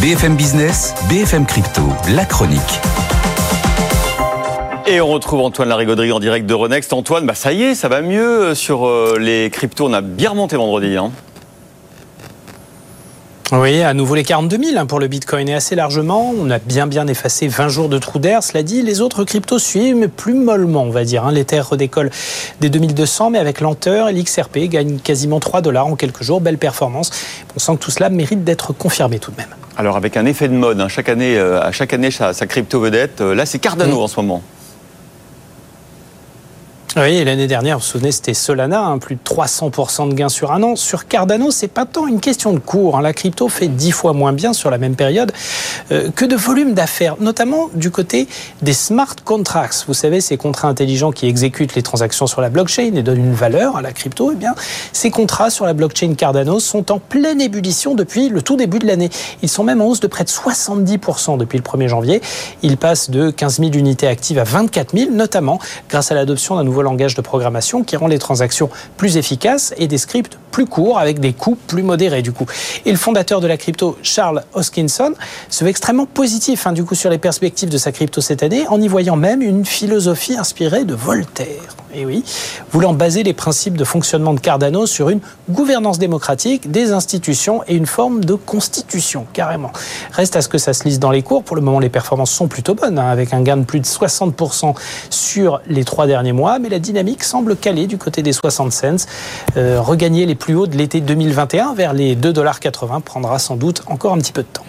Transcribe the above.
BFM Business, BFM Crypto, la chronique. Et on retrouve Antoine Larigauderie en direct de Renext. Antoine, bah ça y est, ça va mieux sur euh, les cryptos. On a bien remonté vendredi. Hein. Oui, à nouveau les 42 000 hein, pour le Bitcoin et assez largement. On a bien bien effacé 20 jours de trou d'air. Cela dit, les autres cryptos suivent, mais plus mollement, on va dire. Hein. L'Ether redécolle des 2200, mais avec lenteur. Et l'XRP gagne quasiment 3 dollars en quelques jours. Belle performance. On sent que tout cela mérite d'être confirmé tout de même. Alors avec un effet de mode, hein, chaque année, euh, à chaque année, sa, crypto vedette. Euh, là, c'est Cardano en ce moment. Oui, l'année dernière, vous vous souvenez, c'était Solana, hein, plus de 300% de gains sur un an. Sur Cardano, c'est pas tant une question de cours. Hein. La crypto fait 10 fois moins bien sur la même période euh, que de volume d'affaires, notamment du côté des smart contracts. Vous savez, ces contrats intelligents qui exécutent les transactions sur la blockchain et donnent une valeur à la crypto. Eh bien, ces contrats sur la blockchain Cardano sont en pleine ébullition depuis le tout début de l'année. Ils sont même en hausse de près de 70% depuis le 1er janvier. Ils passent de 15 000 unités actives à 24 000, notamment grâce à l'adoption d'un nouveau langage de programmation qui rend les transactions plus efficaces et des scripts plus courts avec des coûts plus modérés du coup. Et le fondateur de la crypto, Charles Hoskinson, se veut extrêmement positif hein, du coup sur les perspectives de sa crypto cette année en y voyant même une philosophie inspirée de Voltaire. Et oui, voulant baser les principes de fonctionnement de Cardano sur une gouvernance démocratique, des institutions et une forme de constitution, carrément. Reste à ce que ça se lise dans les cours. Pour le moment, les performances sont plutôt bonnes, hein, avec un gain de plus de 60% sur les trois derniers mois, mais la dynamique semble caler du côté des 60 cents. Euh, regagner les plus hauts de l'été 2021 vers les 2,80$ prendra sans doute encore un petit peu de temps.